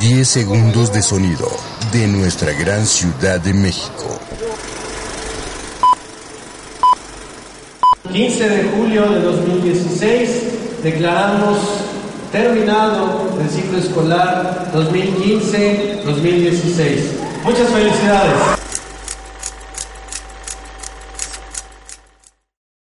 10 segundos de sonido de nuestra gran ciudad de México. 15 de julio de 2016 declaramos terminado el ciclo escolar 2015-2016. Muchas felicidades.